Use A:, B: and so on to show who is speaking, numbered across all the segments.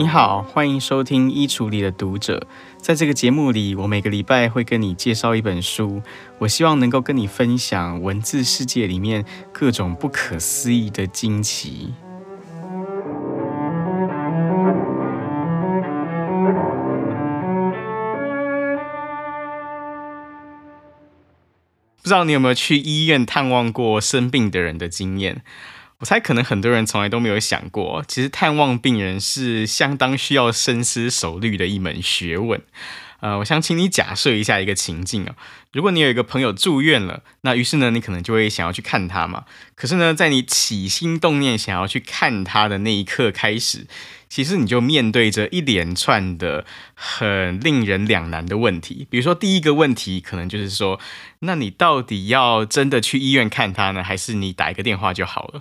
A: 你好，欢迎收听《衣橱里的读者》。在这个节目里，我每个礼拜会跟你介绍一本书，我希望能够跟你分享文字世界里面各种不可思议的惊奇。不知道你有没有去医院探望过生病的人的经验？我猜可能很多人从来都没有想过，其实探望病人是相当需要深思熟虑的一门学问。呃，我想请你假设一下一个情境啊，如果你有一个朋友住院了，那于是呢，你可能就会想要去看他嘛。可是呢，在你起心动念想要去看他的那一刻开始，其实你就面对着一连串的很令人两难的问题。比如说，第一个问题可能就是说，那你到底要真的去医院看他呢，还是你打一个电话就好了？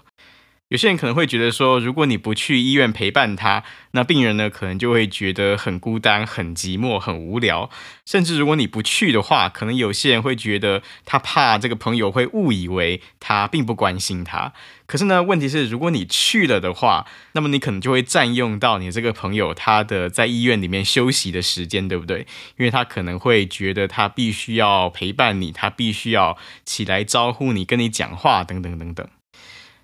A: 有些人可能会觉得说，如果你不去医院陪伴他，那病人呢可能就会觉得很孤单、很寂寞、很无聊。甚至如果你不去的话，可能有些人会觉得他怕这个朋友会误以为他并不关心他。可是呢，问题是如果你去了的话，那么你可能就会占用到你这个朋友他的在医院里面休息的时间，对不对？因为他可能会觉得他必须要陪伴你，他必须要起来招呼你、跟你讲话等等等等。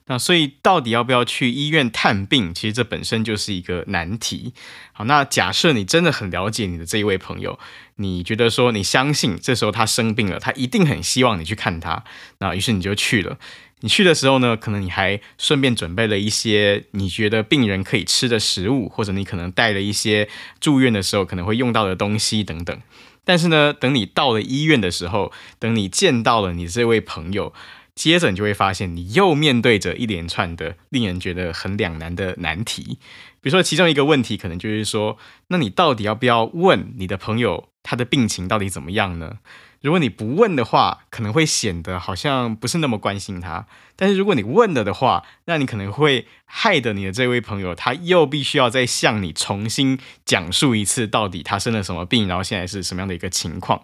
A: 那所以到底要不要去医院探病？其实这本身就是一个难题。好，那假设你真的很了解你的这一位朋友，你觉得说你相信这时候他生病了，他一定很希望你去看他。那于是你就去了。你去的时候呢，可能你还顺便准备了一些你觉得病人可以吃的食物，或者你可能带了一些住院的时候可能会用到的东西等等。但是呢，等你到了医院的时候，等你见到了你这位朋友。接着你就会发现，你又面对着一连串的令人觉得很两难的难题。比如说，其中一个问题可能就是说，那你到底要不要问你的朋友他的病情到底怎么样呢？如果你不问的话，可能会显得好像不是那么关心他；但是如果你问了的话，那你可能会害得你的这位朋友他又必须要再向你重新讲述一次，到底他生了什么病，然后现在是什么样的一个情况。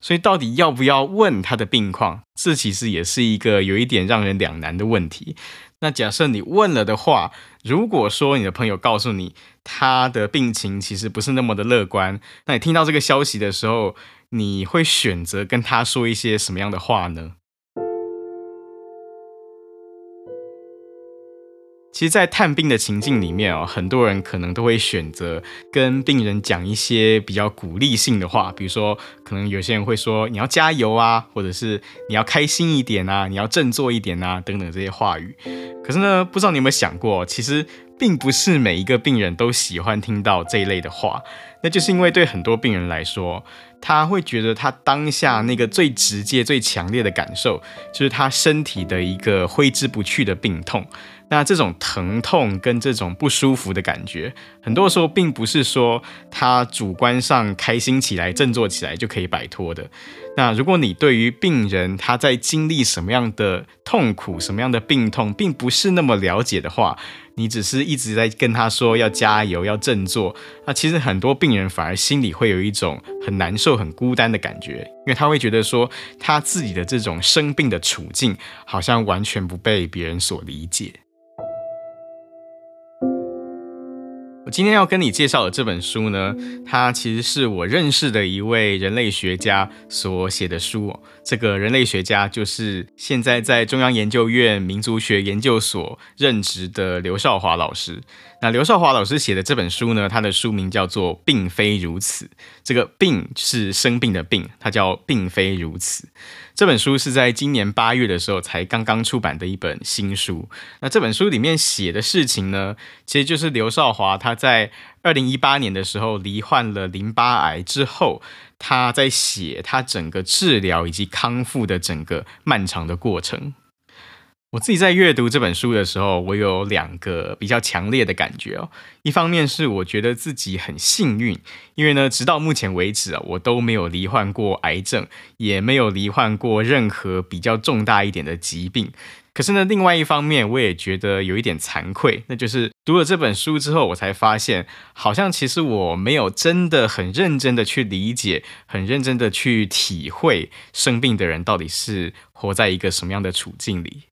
A: 所以，到底要不要问他的病况？这其实也是一个有一点让人两难的问题。那假设你问了的话，如果说你的朋友告诉你他的病情其实不是那么的乐观，那你听到这个消息的时候，你会选择跟他说一些什么样的话呢？其实，在探病的情境里面哦，很多人可能都会选择跟病人讲一些比较鼓励性的话，比如说，可能有些人会说“你要加油啊”，或者是“你要开心一点啊”，“你要振作一点啊”等等这些话语。可是呢，不知道你有没有想过，其实并不是每一个病人都喜欢听到这一类的话。那就是因为对很多病人来说，他会觉得他当下那个最直接、最强烈的感受，就是他身体的一个挥之不去的病痛。那这种疼痛跟这种不舒服的感觉，很多时候并不是说他主观上开心起来、振作起来就可以摆脱的。那如果你对于病人他在经历什么样的痛苦、什么样的病痛，并不是那么了解的话，你只是一直在跟他说要加油、要振作，那其实很多病人反而心里会有一种很难受、很孤单的感觉，因为他会觉得说他自己的这种生病的处境好像完全不被别人所理解。我今天要跟你介绍的这本书呢，它其实是我认识的一位人类学家所写的书。这个人类学家就是现在在中央研究院民族学研究所任职的刘少华老师。那刘少华老师写的这本书呢，他的书名叫做《并非如此》。这个“病”是生病的“病”，它叫“并非如此”。这本书是在今年八月的时候才刚刚出版的一本新书。那这本书里面写的事情呢，其实就是刘少华他在二零一八年的时候罹患了淋巴癌之后，他在写他整个治疗以及康复的整个漫长的过程。我自己在阅读这本书的时候，我有两个比较强烈的感觉哦。一方面是我觉得自己很幸运，因为呢，直到目前为止啊，我都没有罹患过癌症，也没有罹患过任何比较重大一点的疾病。可是呢，另外一方面，我也觉得有一点惭愧，那就是读了这本书之后，我才发现，好像其实我没有真的很认真的去理解，很认真的去体会生病的人到底是活在一个什么样的处境里。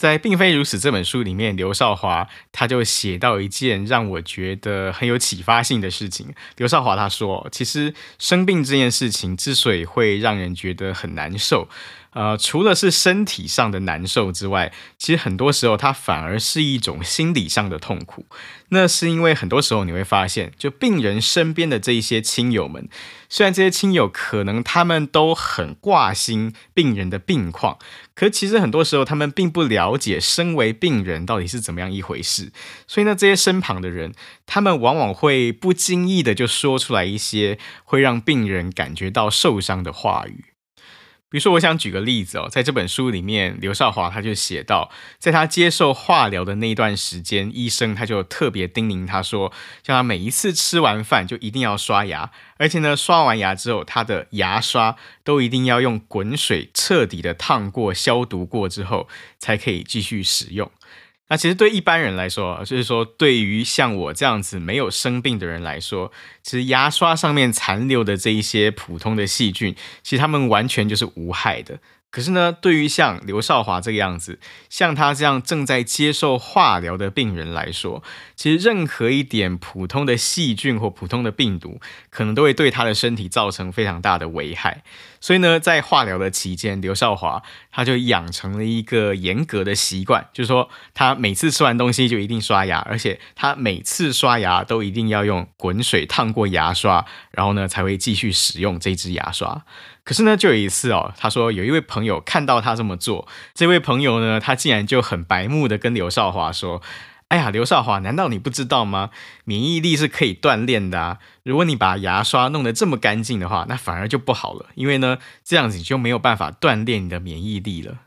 A: 在《并非如此》这本书里面，刘少华他就写到一件让我觉得很有启发性的事情。刘少华他说，其实生病这件事情之所以会让人觉得很难受，呃，除了是身体上的难受之外，其实很多时候它反而是一种心理上的痛苦。那是因为很多时候你会发现，就病人身边的这一些亲友们，虽然这些亲友可能他们都很挂心病人的病况，可其实很多时候他们并不了解身为病人到底是怎么样一回事。所以呢，这些身旁的人，他们往往会不经意的就说出来一些会让病人感觉到受伤的话语。比如说，我想举个例子哦，在这本书里面，刘少华他就写到，在他接受化疗的那段时间，医生他就特别叮咛他说，叫他每一次吃完饭就一定要刷牙，而且呢，刷完牙之后，他的牙刷都一定要用滚水彻底的烫过、消毒过之后，才可以继续使用。那其实对一般人来说，就是说对于像我这样子没有生病的人来说，其实牙刷上面残留的这一些普通的细菌，其实他们完全就是无害的。可是呢，对于像刘少华这个样子，像他这样正在接受化疗的病人来说，其实任何一点普通的细菌或普通的病毒，可能都会对他的身体造成非常大的危害。所以呢，在化疗的期间，刘少华他就养成了一个严格的习惯，就是说他每次吃完东西就一定刷牙，而且他每次刷牙都一定要用滚水烫过牙刷，然后呢才会继续使用这支牙刷。可是呢，就有一次哦，他说有一位朋友看到他这么做，这位朋友呢，他竟然就很白目的跟刘少华说：“哎呀，刘少华，难道你不知道吗？免疫力是可以锻炼的啊！如果你把牙刷弄得这么干净的话，那反而就不好了，因为呢，这样子你就没有办法锻炼你的免疫力了。”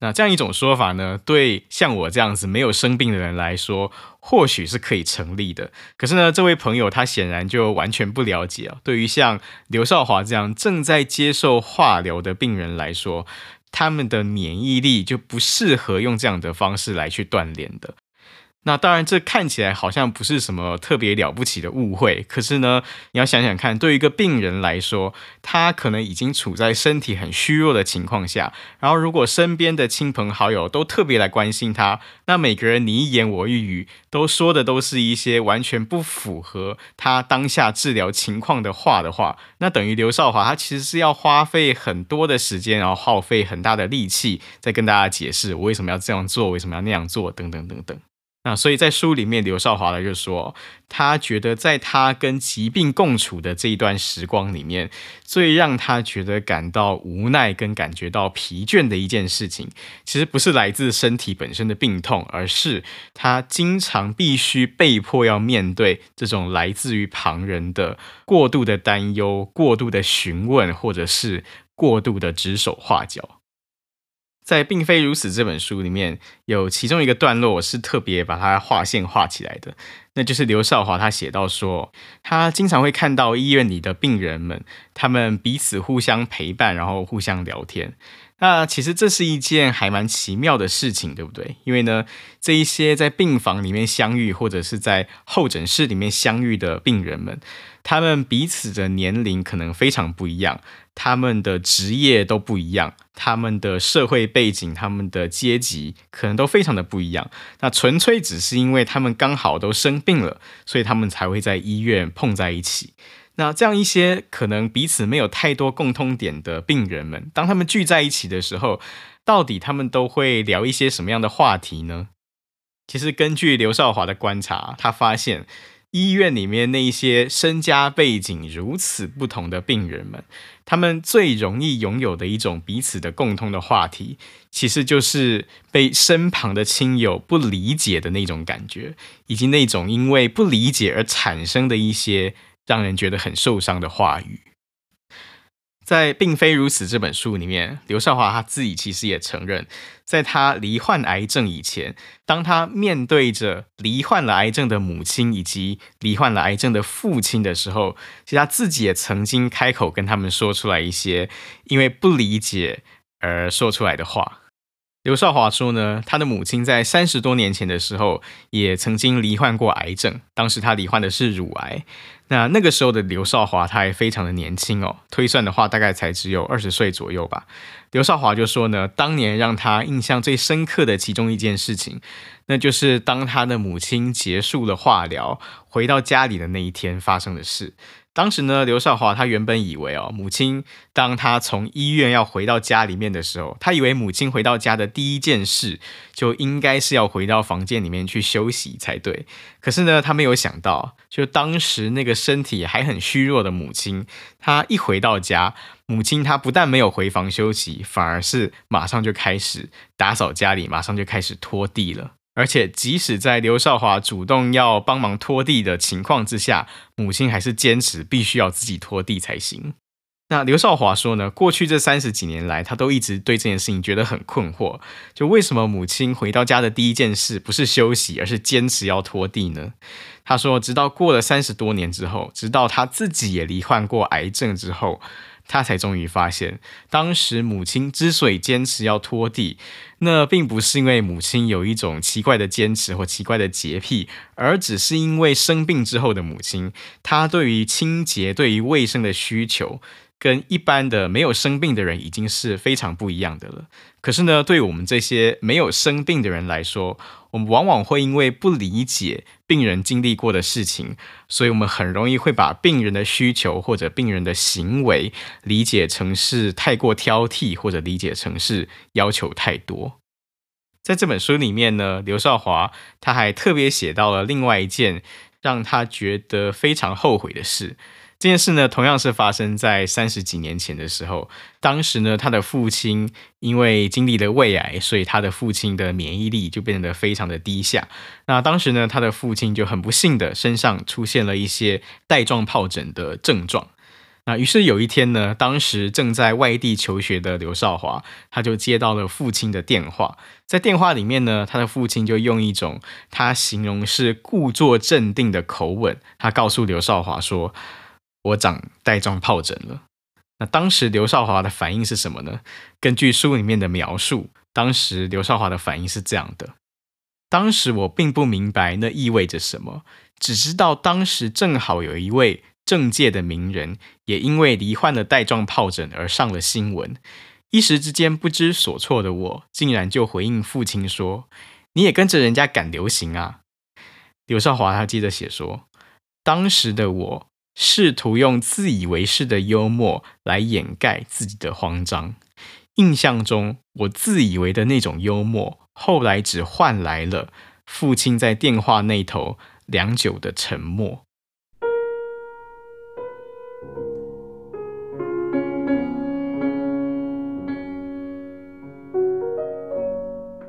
A: 那这样一种说法呢，对像我这样子没有生病的人来说，或许是可以成立的。可是呢，这位朋友他显然就完全不了解啊。对于像刘少华这样正在接受化疗的病人来说，他们的免疫力就不适合用这样的方式来去锻炼的。那当然，这看起来好像不是什么特别了不起的误会。可是呢，你要想想看，对于一个病人来说，他可能已经处在身体很虚弱的情况下。然后，如果身边的亲朋好友都特别来关心他，那每个人你一言我一语，都说的都是一些完全不符合他当下治疗情况的话的话，那等于刘少华他其实是要花费很多的时间，然后耗费很大的力气，在跟大家解释我为什么要这样做，为什么要那样做，等等等等。那所以在书里面，刘少华呢就说，他觉得在他跟疾病共处的这一段时光里面，最让他觉得感到无奈跟感觉到疲倦的一件事情，其实不是来自身体本身的病痛，而是他经常必须被迫要面对这种来自于旁人的过度的担忧、过度的询问，或者是过度的指手画脚。在《并非如此》这本书里面，有其中一个段落，我是特别把它划线画起来的。那就是刘少华他写到说，他经常会看到医院里的病人们，他们彼此互相陪伴，然后互相聊天。那其实这是一件还蛮奇妙的事情，对不对？因为呢，这一些在病房里面相遇，或者是在候诊室里面相遇的病人们，他们彼此的年龄可能非常不一样，他们的职业都不一样，他们的社会背景、他们的阶级可能都非常的不一样。那纯粹只是因为他们刚好都生病了，所以他们才会在医院碰在一起。那这样一些可能彼此没有太多共通点的病人们，当他们聚在一起的时候，到底他们都会聊一些什么样的话题呢？其实根据刘少华的观察，他发现医院里面那一些身家背景如此不同的病人们，他们最容易拥有的一种彼此的共通的话题，其实就是被身旁的亲友不理解的那种感觉，以及那种因为不理解而产生的一些。让人觉得很受伤的话语，在《并非如此》这本书里面，刘少华他自己其实也承认，在他罹患癌症以前，当他面对着罹患了癌症的母亲以及罹患了癌症的父亲的时候，其实他自己也曾经开口跟他们说出来一些因为不理解而说出来的话。刘少华说呢，他的母亲在三十多年前的时候，也曾经罹患过癌症，当时他罹患的是乳癌。那那个时候的刘少华他还非常的年轻哦，推算的话大概才只有二十岁左右吧。刘少华就说呢，当年让他印象最深刻的其中一件事情，那就是当他的母亲结束了化疗，回到家里的那一天发生的事。当时呢，刘少华他原本以为哦，母亲当他从医院要回到家里面的时候，他以为母亲回到家的第一件事就应该是要回到房间里面去休息才对。可是呢，他没有想到，就当时那个身体还很虚弱的母亲，她一回到家，母亲她不但没有回房休息，反而是马上就开始打扫家里，马上就开始拖地了。而且，即使在刘少华主动要帮忙拖地的情况之下，母亲还是坚持必须要自己拖地才行。那刘少华说呢，过去这三十几年来，他都一直对这件事情觉得很困惑，就为什么母亲回到家的第一件事不是休息，而是坚持要拖地呢？他说，直到过了三十多年之后，直到他自己也罹患过癌症之后。他才终于发现，当时母亲之所以坚持要拖地，那并不是因为母亲有一种奇怪的坚持或奇怪的洁癖，而只是因为生病之后的母亲，她对于清洁、对于卫生的需求，跟一般的没有生病的人已经是非常不一样的了。可是呢，对于我们这些没有生病的人来说，我们往往会因为不理解病人经历过的事情，所以我们很容易会把病人的需求或者病人的行为理解成是太过挑剔，或者理解成是要求太多。在这本书里面呢，刘少华他还特别写到了另外一件让他觉得非常后悔的事。这件事呢，同样是发生在三十几年前的时候。当时呢，他的父亲因为经历了胃癌，所以他的父亲的免疫力就变得非常的低下。那当时呢，他的父亲就很不幸的身上出现了一些带状疱疹的症状。那于是有一天呢，当时正在外地求学的刘少华，他就接到了父亲的电话。在电话里面呢，他的父亲就用一种他形容是故作镇定的口吻，他告诉刘少华说。我长带状疱疹了。那当时刘少华的反应是什么呢？根据书里面的描述，当时刘少华的反应是这样的：当时我并不明白那意味着什么，只知道当时正好有一位政界的名人，也因为罹患了带状疱疹而上了新闻。一时之间不知所措的我，竟然就回应父亲说：“你也跟着人家赶流行啊？”刘少华他接着写说：“当时的我。”试图用自以为是的幽默来掩盖自己的慌张。印象中，我自以为的那种幽默，后来只换来了父亲在电话那头良久的沉默。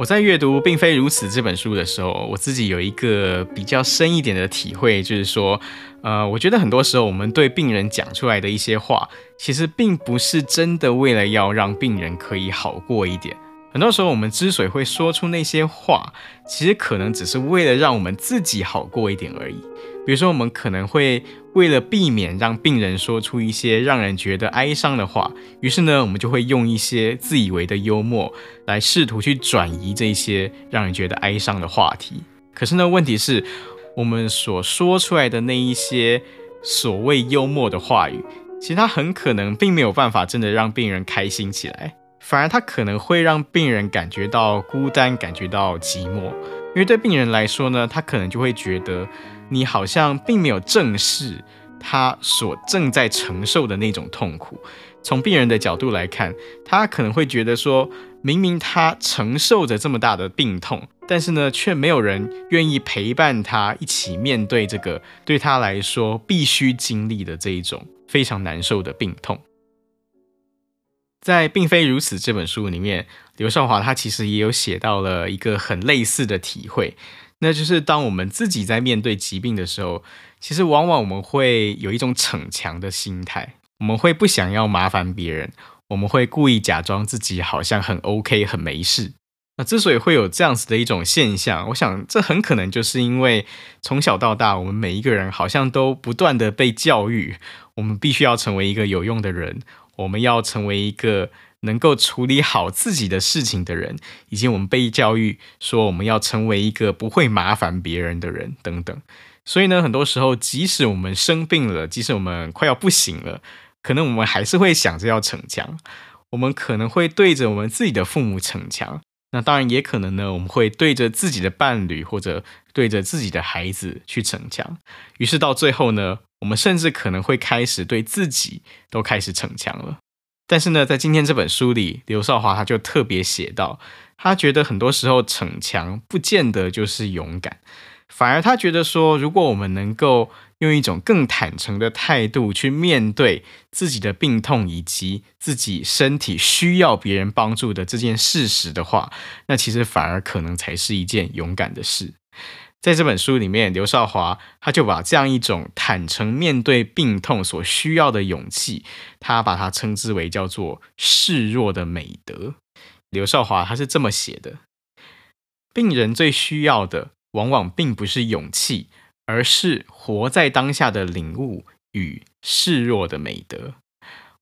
A: 我在阅读《并非如此》这本书的时候，我自己有一个比较深一点的体会，就是说，呃，我觉得很多时候我们对病人讲出来的一些话，其实并不是真的为了要让病人可以好过一点。很多时候我们之所以会说出那些话，其实可能只是为了让我们自己好过一点而已。比如说，我们可能会为了避免让病人说出一些让人觉得哀伤的话，于是呢，我们就会用一些自以为的幽默来试图去转移这些让人觉得哀伤的话题。可是呢，问题是，我们所说出来的那一些所谓幽默的话语，其实它很可能并没有办法真的让病人开心起来，反而它可能会让病人感觉到孤单，感觉到寂寞。因为对病人来说呢，他可能就会觉得。你好像并没有正视他所正在承受的那种痛苦。从病人的角度来看，他可能会觉得说，明明他承受着这么大的病痛，但是呢，却没有人愿意陪伴他一起面对这个对他来说必须经历的这一种非常难受的病痛。在《并非如此》这本书里面，刘少华他其实也有写到了一个很类似的体会。那就是当我们自己在面对疾病的时候，其实往往我们会有一种逞强的心态，我们会不想要麻烦别人，我们会故意假装自己好像很 OK、很没事。那之所以会有这样子的一种现象，我想这很可能就是因为从小到大，我们每一个人好像都不断的被教育，我们必须要成为一个有用的人，我们要成为一个。能够处理好自己的事情的人，以及我们被教育说我们要成为一个不会麻烦别人的人等等，所以呢，很多时候，即使我们生病了，即使我们快要不行了，可能我们还是会想着要逞强。我们可能会对着我们自己的父母逞强，那当然也可能呢，我们会对着自己的伴侣或者对着自己的孩子去逞强。于是到最后呢，我们甚至可能会开始对自己都开始逞强了。但是呢，在今天这本书里，刘少华他就特别写到，他觉得很多时候逞强不见得就是勇敢。反而他觉得说，如果我们能够用一种更坦诚的态度去面对自己的病痛以及自己身体需要别人帮助的这件事实的话，那其实反而可能才是一件勇敢的事。在这本书里面，刘少华他就把这样一种坦诚面对病痛所需要的勇气，他把它称之为叫做示弱的美德。刘少华他是这么写的：病人最需要的。往往并不是勇气，而是活在当下的领悟与示弱的美德。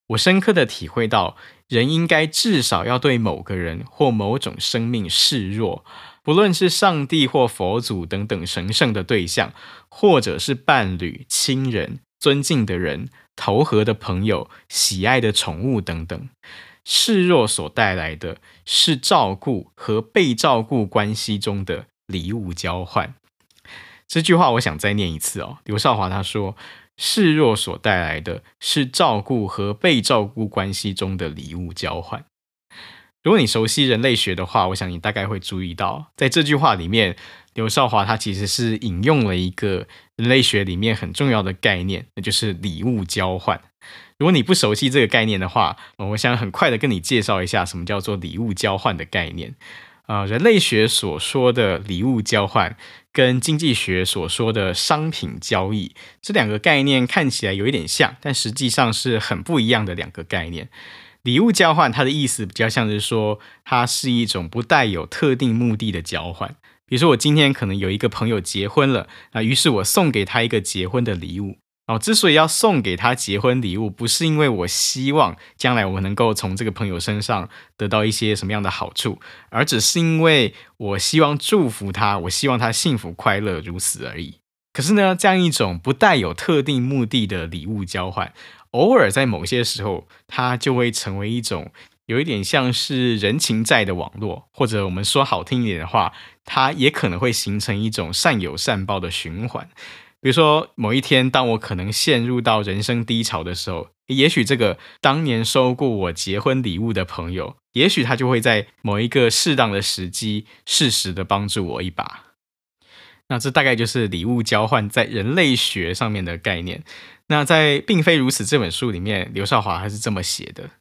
A: 我深刻的体会到，人应该至少要对某个人或某种生命示弱，不论是上帝或佛祖等等神圣的对象，或者是伴侣、亲人、尊敬的人、投合的朋友、喜爱的宠物等等。示弱所带来的是照顾和被照顾关系中的。礼物交换这句话，我想再念一次哦。刘少华他说：“示弱所带来的是照顾和被照顾关系中的礼物交换。”如果你熟悉人类学的话，我想你大概会注意到，在这句话里面，刘少华他其实是引用了一个人类学里面很重要的概念，那就是礼物交换。如果你不熟悉这个概念的话，我想很快的跟你介绍一下什么叫做礼物交换的概念。啊，人类学所说的礼物交换，跟经济学所说的商品交易这两个概念看起来有一点像，但实际上是很不一样的两个概念。礼物交换，它的意思比较像是说，它是一种不带有特定目的的交换。比如说，我今天可能有一个朋友结婚了，啊，于是我送给他一个结婚的礼物。哦，之所以要送给他结婚礼物，不是因为我希望将来我能够从这个朋友身上得到一些什么样的好处，而只是因为我希望祝福他，我希望他幸福快乐，如此而已。可是呢，这样一种不带有特定目的的礼物交换，偶尔在某些时候，它就会成为一种有一点像是人情债的网络，或者我们说好听一点的话，它也可能会形成一种善有善报的循环。比如说，某一天，当我可能陷入到人生低潮的时候，也许这个当年收过我结婚礼物的朋友，也许他就会在某一个适当的时机，适时的帮助我一把。那这大概就是礼物交换在人类学上面的概念。那在《并非如此》这本书里面，刘少华还是这么写的。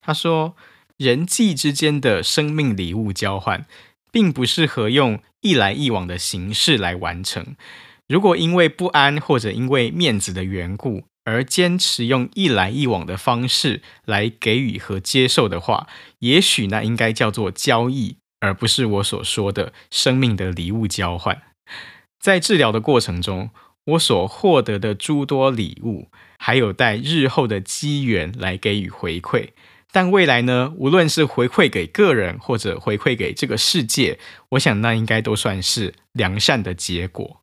A: 他说，人际之间的生命礼物交换，并不适合用一来一往的形式来完成。如果因为不安或者因为面子的缘故而坚持用一来一往的方式来给予和接受的话，也许那应该叫做交易，而不是我所说的生命的礼物交换。在治疗的过程中，我所获得的诸多礼物，还有待日后的机缘来给予回馈。但未来呢，无论是回馈给个人或者回馈给这个世界，我想那应该都算是良善的结果。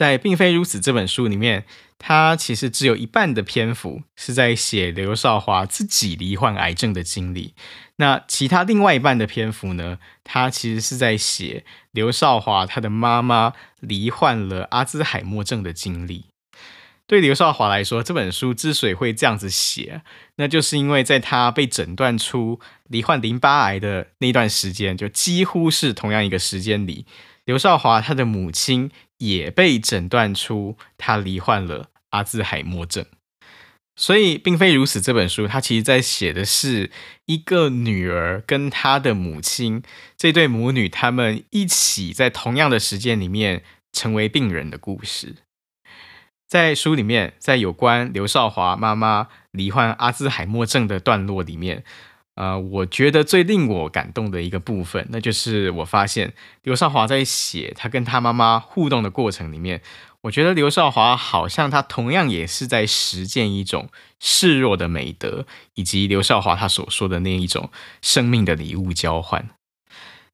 A: 在《并非如此》这本书里面，他其实只有一半的篇幅是在写刘少华自己罹患癌症的经历。那其他另外一半的篇幅呢，他其实是在写刘少华他的妈妈罹患了阿兹海默症的经历。对刘少华来说，这本书之所以会这样子写，那就是因为在他被诊断出罹患淋巴癌的那段时间，就几乎是同样一个时间里，刘少华他的母亲。也被诊断出他罹患了阿兹海默症，所以并非如此。这本书他其实在写的是一个女儿跟她的母亲这对母女，他们一起在同样的时间里面成为病人的故事。在书里面，在有关刘少华妈妈罹患阿兹海默症的段落里面。呃，我觉得最令我感动的一个部分，那就是我发现刘少华在写他跟他妈妈互动的过程里面，我觉得刘少华好像他同样也是在实践一种示弱的美德，以及刘少华他所说的那一种生命的礼物交换。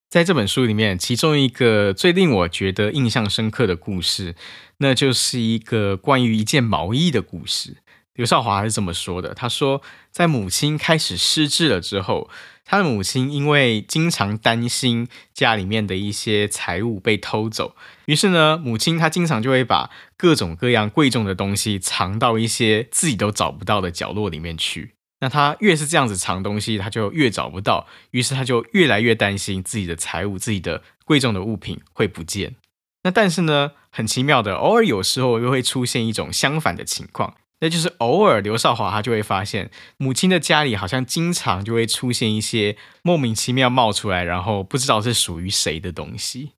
A: 在这本书里面，其中一个最令我觉得印象深刻的故事，那就是一个关于一件毛衣的故事。刘少华是这么说的：“他说，在母亲开始失智了之后，他的母亲因为经常担心家里面的一些财物被偷走，于是呢，母亲她经常就会把各种各样贵重的东西藏到一些自己都找不到的角落里面去。”那他越是这样子藏东西，他就越找不到，于是他就越来越担心自己的财物、自己的贵重的物品会不见。那但是呢，很奇妙的，偶尔有时候又会出现一种相反的情况，那就是偶尔刘少华他就会发现，母亲的家里好像经常就会出现一些莫名其妙冒出来，然后不知道是属于谁的东西。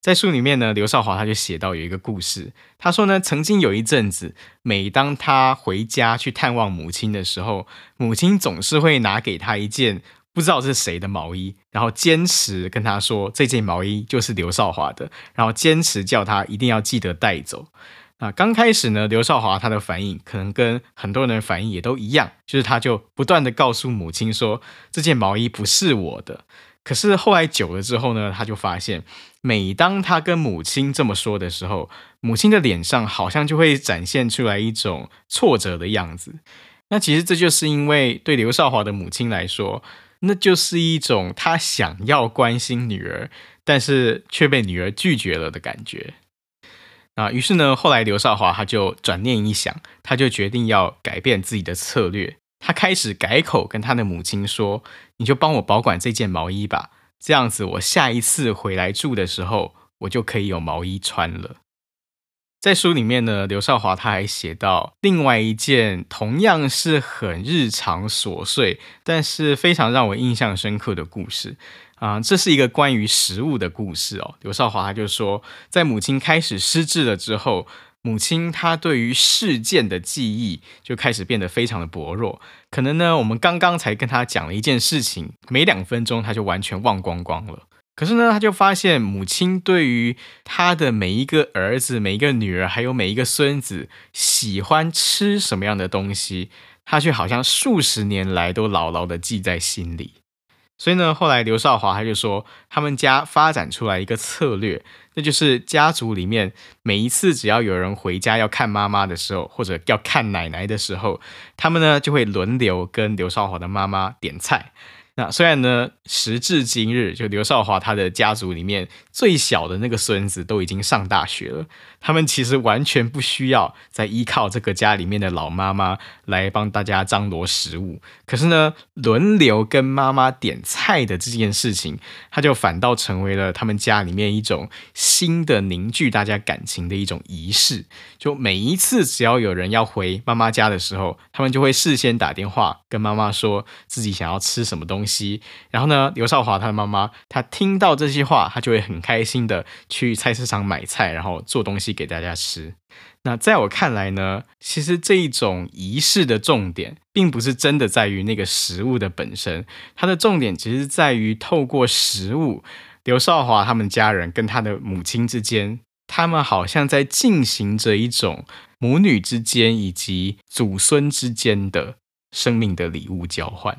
A: 在书里面呢，刘少华他就写到有一个故事。他说呢，曾经有一阵子，每当他回家去探望母亲的时候，母亲总是会拿给他一件不知道是谁的毛衣，然后坚持跟他说这件毛衣就是刘少华的，然后坚持叫他一定要记得带走。啊，刚开始呢，刘少华他的反应可能跟很多人的反应也都一样，就是他就不断地告诉母亲说这件毛衣不是我的。可是后来久了之后呢，他就发现，每当他跟母亲这么说的时候，母亲的脸上好像就会展现出来一种挫折的样子。那其实这就是因为对刘少华的母亲来说，那就是一种他想要关心女儿，但是却被女儿拒绝了的感觉。啊，于是呢，后来刘少华他就转念一想，他就决定要改变自己的策略。他开始改口跟他的母亲说：“你就帮我保管这件毛衣吧，这样子我下一次回来住的时候，我就可以有毛衣穿了。”在书里面呢，刘少华他还写到另外一件同样是很日常琐碎，但是非常让我印象深刻的故事啊，这是一个关于食物的故事哦。刘少华他就说，在母亲开始失智了之后。母亲她对于事件的记忆就开始变得非常的薄弱，可能呢，我们刚刚才跟她讲了一件事情，没两分钟她就完全忘光光了。可是呢，她就发现母亲对于她的每一个儿子、每一个女儿，还有每一个孙子喜欢吃什么样的东西，她却好像数十年来都牢牢的记在心里。所以呢，后来刘少华他就说，他们家发展出来一个策略，那就是家族里面每一次只要有人回家要看妈妈的时候，或者要看奶奶的时候，他们呢就会轮流跟刘少华的妈妈点菜。那虽然呢，时至今日，就刘少华他的家族里面最小的那个孙子都已经上大学了，他们其实完全不需要再依靠这个家里面的老妈妈来帮大家张罗食物。可是呢，轮流跟妈妈点菜的这件事情，他就反倒成为了他们家里面一种新的凝聚大家感情的一种仪式。就每一次只要有人要回妈妈家的时候，他们就会事先打电话跟妈妈说自己想要吃什么东西，然后呢，刘少华他的妈妈，她听到这些话，她就会很开心的去菜市场买菜，然后做东西给大家吃。那在我看来呢，其实这一种仪式的重点，并不是真的在于那个食物的本身，它的重点其实在于透过食物，刘少华他们家人跟他的母亲之间，他们好像在进行着一种母女之间以及祖孙之间的生命的礼物交换。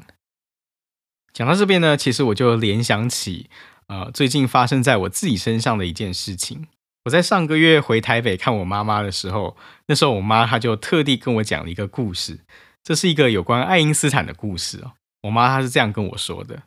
A: 讲到这边呢，其实我就联想起，呃，最近发生在我自己身上的一件事情。我在上个月回台北看我妈妈的时候，那时候我妈她就特地跟我讲了一个故事，这是一个有关爱因斯坦的故事哦。我妈她是这样跟我说的，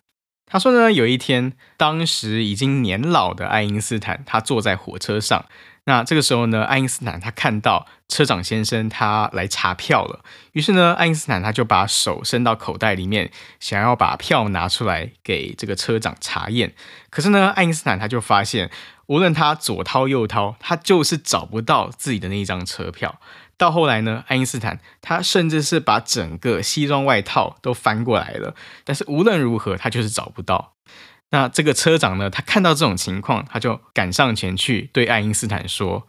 A: 她说呢，有一天，当时已经年老的爱因斯坦，他坐在火车上。那这个时候呢，爱因斯坦他看到车长先生他来查票了，于是呢，爱因斯坦他就把手伸到口袋里面，想要把票拿出来给这个车长查验。可是呢，爱因斯坦他就发现，无论他左掏右掏，他就是找不到自己的那一张车票。到后来呢，爱因斯坦他甚至是把整个西装外套都翻过来了，但是无论如何，他就是找不到。那这个车长呢，他看到这种情况，他就赶上前去对爱因斯坦说：“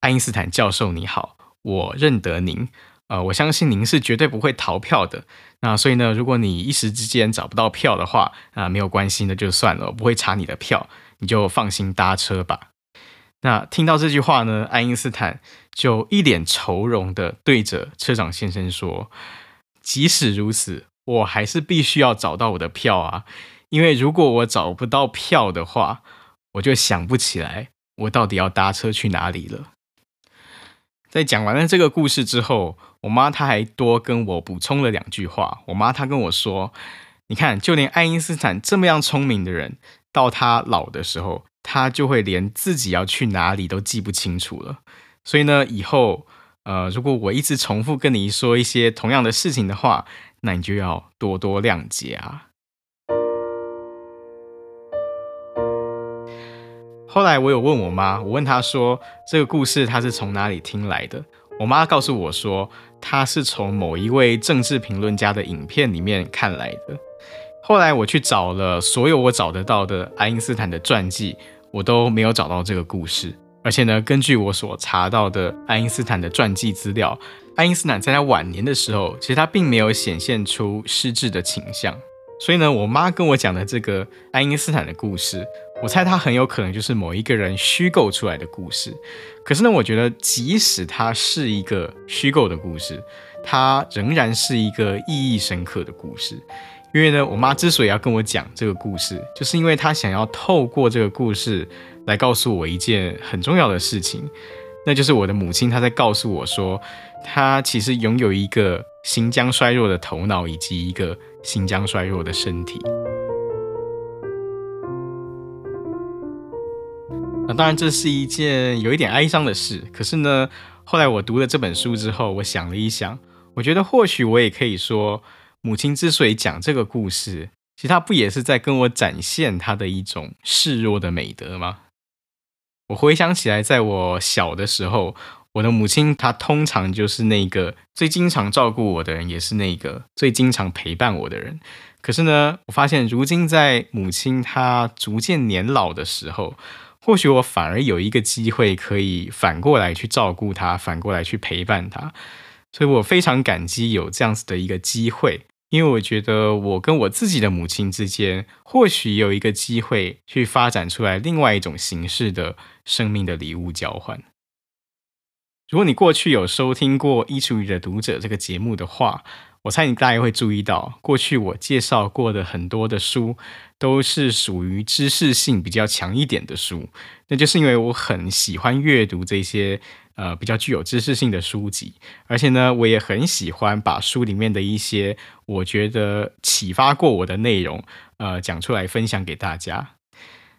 A: 爱因斯坦教授你好，我认得您，呃，我相信您是绝对不会逃票的。那所以呢，如果你一时之间找不到票的话，啊、呃，没有关系，那就算了，我不会查你的票，你就放心搭车吧。”那听到这句话呢，爱因斯坦就一脸愁容的对着车长先生说：“即使如此，我还是必须要找到我的票啊。”因为如果我找不到票的话，我就想不起来我到底要搭车去哪里了。在讲完了这个故事之后，我妈她还多跟我补充了两句话。我妈她跟我说：“你看，就连爱因斯坦这么样聪明的人，到他老的时候，他就会连自己要去哪里都记不清楚了。所以呢，以后呃，如果我一直重复跟你说一些同样的事情的话，那你就要多多谅解啊。”后来我有问我妈，我问她说这个故事她是从哪里听来的？我妈告诉我说，她是从某一位政治评论家的影片里面看来的。后来我去找了所有我找得到的爱因斯坦的传记，我都没有找到这个故事。而且呢，根据我所查到的爱因斯坦的传记资料，爱因斯坦在他晚年的时候，其实他并没有显现出失智的倾向。所以呢，我妈跟我讲的这个爱因斯坦的故事，我猜它很有可能就是某一个人虚构出来的故事。可是呢，我觉得即使它是一个虚构的故事，它仍然是一个意义深刻的故事。因为呢，我妈之所以要跟我讲这个故事，就是因为她想要透过这个故事来告诉我一件很重要的事情，那就是我的母亲她在告诉我说，她其实拥有一个行将衰弱的头脑，以及一个。行将衰弱的身体。那当然，这是一件有一点哀伤的事。可是呢，后来我读了这本书之后，我想了一想，我觉得或许我也可以说，母亲之所以讲这个故事，其实她不也是在跟我展现她的一种示弱的美德吗？我回想起来，在我小的时候。我的母亲，她通常就是那个最经常照顾我的人，也是那个最经常陪伴我的人。可是呢，我发现如今在母亲她逐渐年老的时候，或许我反而有一个机会可以反过来去照顾她，反过来去陪伴她。所以我非常感激有这样子的一个机会，因为我觉得我跟我自己的母亲之间，或许有一个机会去发展出来另外一种形式的生命的礼物交换。如果你过去有收听过《衣橱里的读者》这个节目的话，我猜你大概会注意到，过去我介绍过的很多的书，都是属于知识性比较强一点的书。那就是因为我很喜欢阅读这些呃比较具有知识性的书籍，而且呢，我也很喜欢把书里面的一些我觉得启发过我的内容，呃，讲出来分享给大家。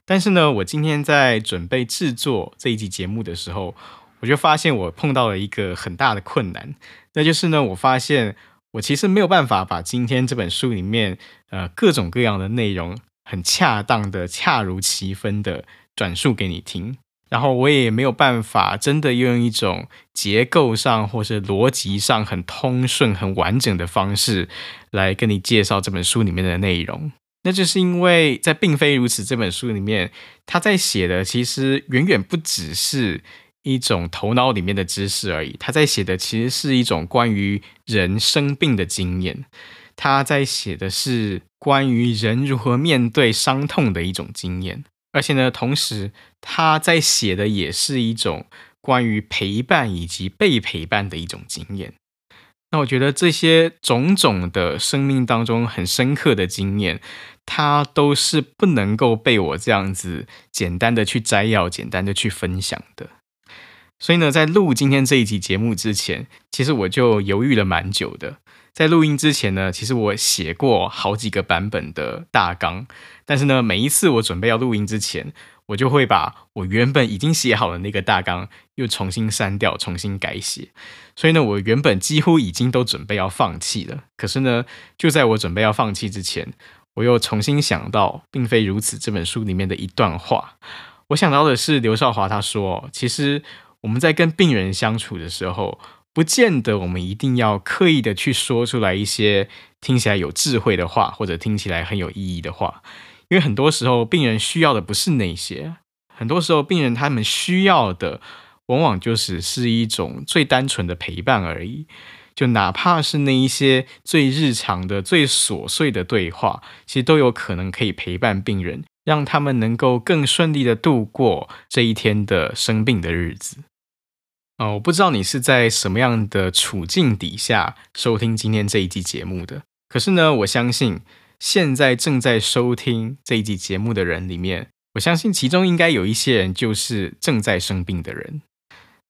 A: 但是呢，我今天在准备制作这一集节目的时候，我就发现我碰到了一个很大的困难，那就是呢，我发现我其实没有办法把今天这本书里面呃各种各样的内容很恰当的、恰如其分的转述给你听，然后我也没有办法真的用一种结构上或是逻辑上很通顺、很完整的方式来跟你介绍这本书里面的内容。那就是因为在《并非如此》这本书里面，他在写的其实远远不只是。一种头脑里面的知识而已。他在写的其实是一种关于人生病的经验，他在写的是关于人如何面对伤痛的一种经验。而且呢，同时他在写的也是一种关于陪伴以及被陪伴的一种经验。那我觉得这些种种的生命当中很深刻的经验，它都是不能够被我这样子简单的去摘要、简单的去分享的。所以呢，在录今天这一集节目之前，其实我就犹豫了蛮久的。在录音之前呢，其实我写过好几个版本的大纲，但是呢，每一次我准备要录音之前，我就会把我原本已经写好的那个大纲又重新删掉、重新改写。所以呢，我原本几乎已经都准备要放弃了。可是呢，就在我准备要放弃之前，我又重新想到《并非如此》这本书里面的一段话。我想到的是刘少华他说：“其实。”我们在跟病人相处的时候，不见得我们一定要刻意的去说出来一些听起来有智慧的话，或者听起来很有意义的话，因为很多时候病人需要的不是那些，很多时候病人他们需要的，往往就是是一种最单纯的陪伴而已。就哪怕是那一些最日常的、最琐碎的对话，其实都有可能可以陪伴病人，让他们能够更顺利的度过这一天的生病的日子。哦，我不知道你是在什么样的处境底下收听今天这一集节目的。可是呢，我相信现在正在收听这一集节目的人里面，我相信其中应该有一些人就是正在生病的人。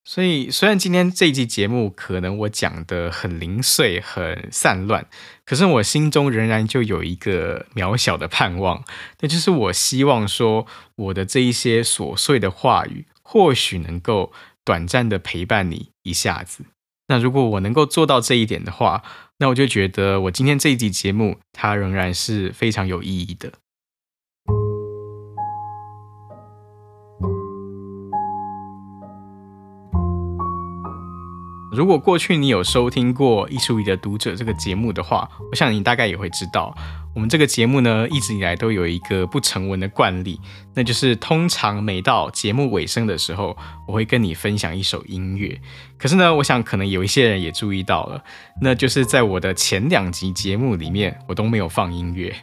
A: 所以，虽然今天这一集节目可能我讲得很零碎、很散乱，可是我心中仍然就有一个渺小的盼望，那就是我希望说，我的这一些琐碎的话语，或许能够短暂的陪伴你一下子。那如果我能够做到这一点的话，那我就觉得我今天这一集节目，它仍然是非常有意义的。如果过去你有收听过《艺术里的读者》这个节目的话，我想你大概也会知道，我们这个节目呢，一直以来都有一个不成文的惯例，那就是通常每到节目尾声的时候，我会跟你分享一首音乐。可是呢，我想可能有一些人也注意到了，那就是在我的前两集节目里面，我都没有放音乐。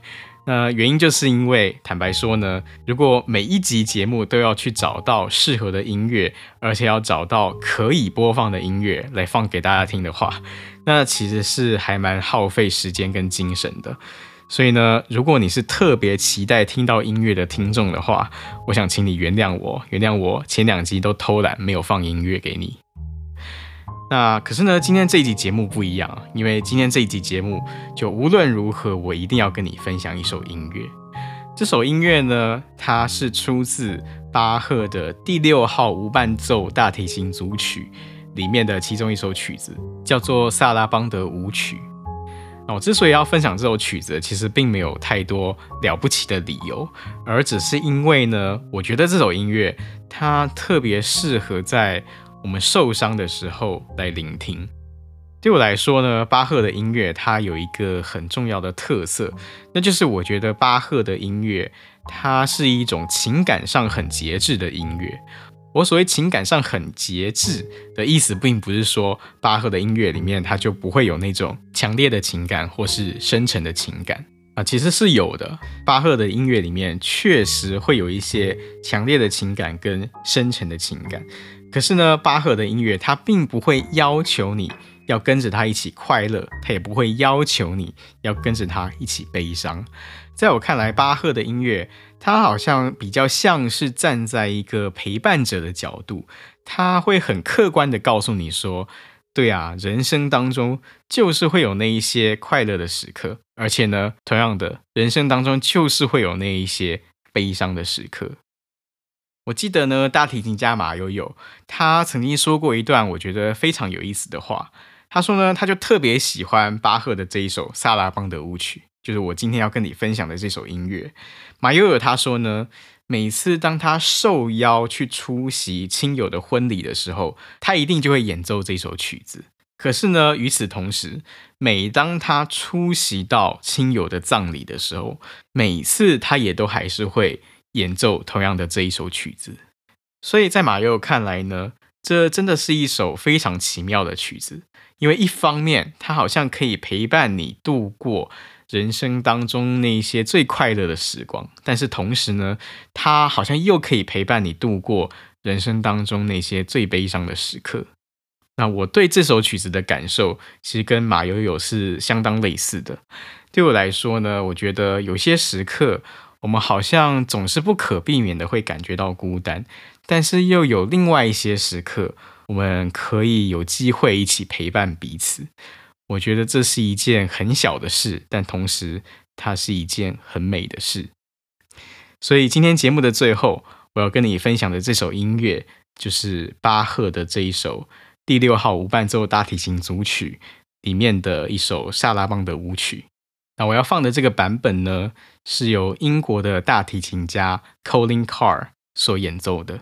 A: 那原因就是因为，坦白说呢，如果每一集节目都要去找到适合的音乐，而且要找到可以播放的音乐来放给大家听的话，那其实是还蛮耗费时间跟精神的。所以呢，如果你是特别期待听到音乐的听众的话，我想请你原谅我，原谅我前两集都偷懒没有放音乐给你。那可是呢，今天这一集节目不一样，因为今天这一集节目就无论如何，我一定要跟你分享一首音乐。这首音乐呢，它是出自巴赫的第六号无伴奏大提琴组曲里面的其中一首曲子，叫做《萨拉邦德舞曲》。那我之所以要分享这首曲子，其实并没有太多了不起的理由，而只是因为呢，我觉得这首音乐它特别适合在我们受伤的时候来聆听。对我来说呢，巴赫的音乐它有一个很重要的特色，那就是我觉得巴赫的音乐它是一种情感上很节制的音乐。我所谓情感上很节制的意思，并不是说巴赫的音乐里面它就不会有那种强烈的情感或是深沉的情感啊，其实是有的。巴赫的音乐里面确实会有一些强烈的情感跟深沉的情感。可是呢，巴赫的音乐他并不会要求你要跟着他一起快乐，他也不会要求你要跟着他一起悲伤。在我看来，巴赫的音乐他好像比较像是站在一个陪伴者的角度，他会很客观的告诉你说：“对啊，人生当中就是会有那一些快乐的时刻，而且呢，同样的，人生当中就是会有那一些悲伤的时刻。”我记得呢，大提琴家马友友他曾经说过一段我觉得非常有意思的话。他说呢，他就特别喜欢巴赫的这一首《萨拉邦德舞曲》，就是我今天要跟你分享的这首音乐。马友友他说呢，每次当他受邀去出席亲友的婚礼的时候，他一定就会演奏这首曲子。可是呢，与此同时，每当他出席到亲友的葬礼的时候，每次他也都还是会。演奏同样的这一首曲子，所以在马友友看来呢，这真的是一首非常奇妙的曲子。因为一方面，它好像可以陪伴你度过人生当中那些最快乐的时光，但是同时呢，它好像又可以陪伴你度过人生当中那些最悲伤的时刻。那我对这首曲子的感受，其实跟马友友是相当类似的。对我来说呢，我觉得有些时刻。我们好像总是不可避免的会感觉到孤单，但是又有另外一些时刻，我们可以有机会一起陪伴彼此。我觉得这是一件很小的事，但同时它是一件很美的事。所以今天节目的最后，我要跟你分享的这首音乐，就是巴赫的这一首第六号无伴奏大提琴组曲里面的一首萨拉邦的舞曲。那我要放的这个版本呢，是由英国的大提琴家 Colin Carr 所演奏的。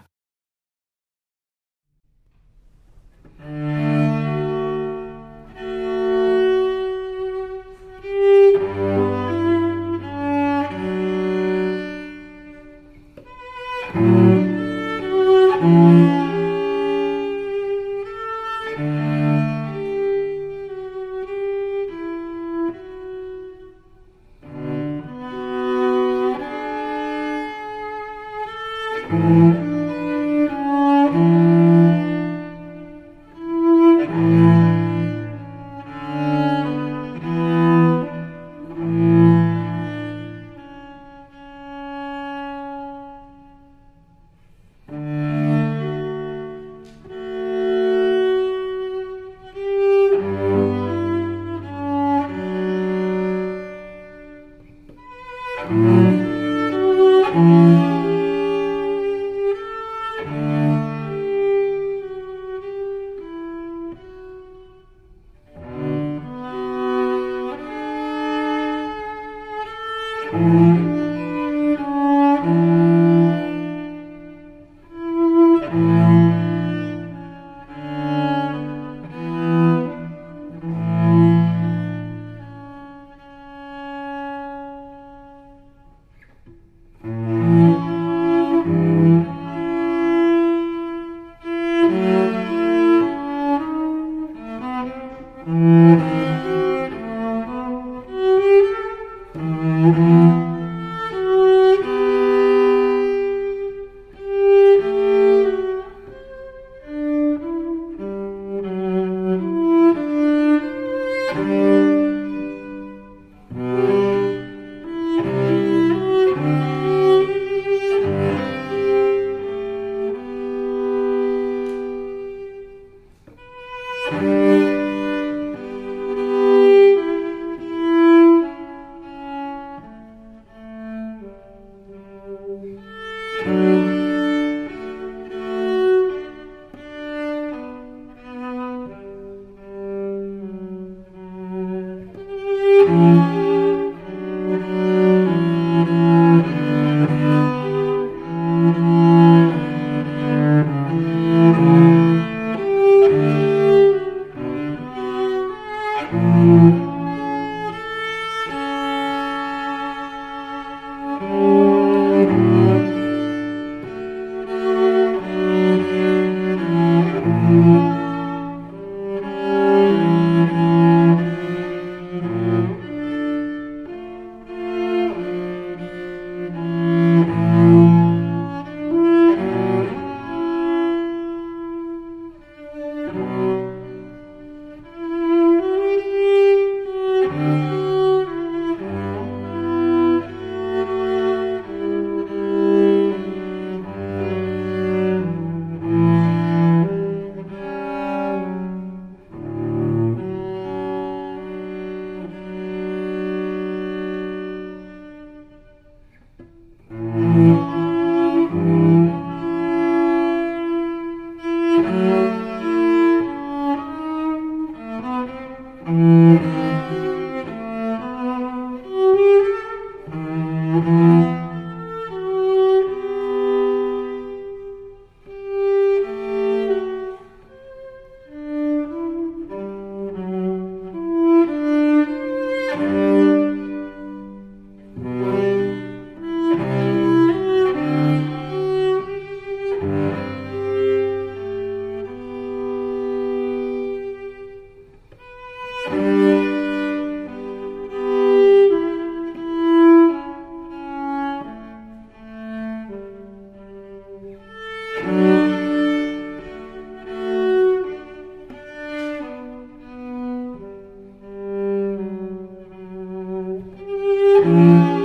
B: Música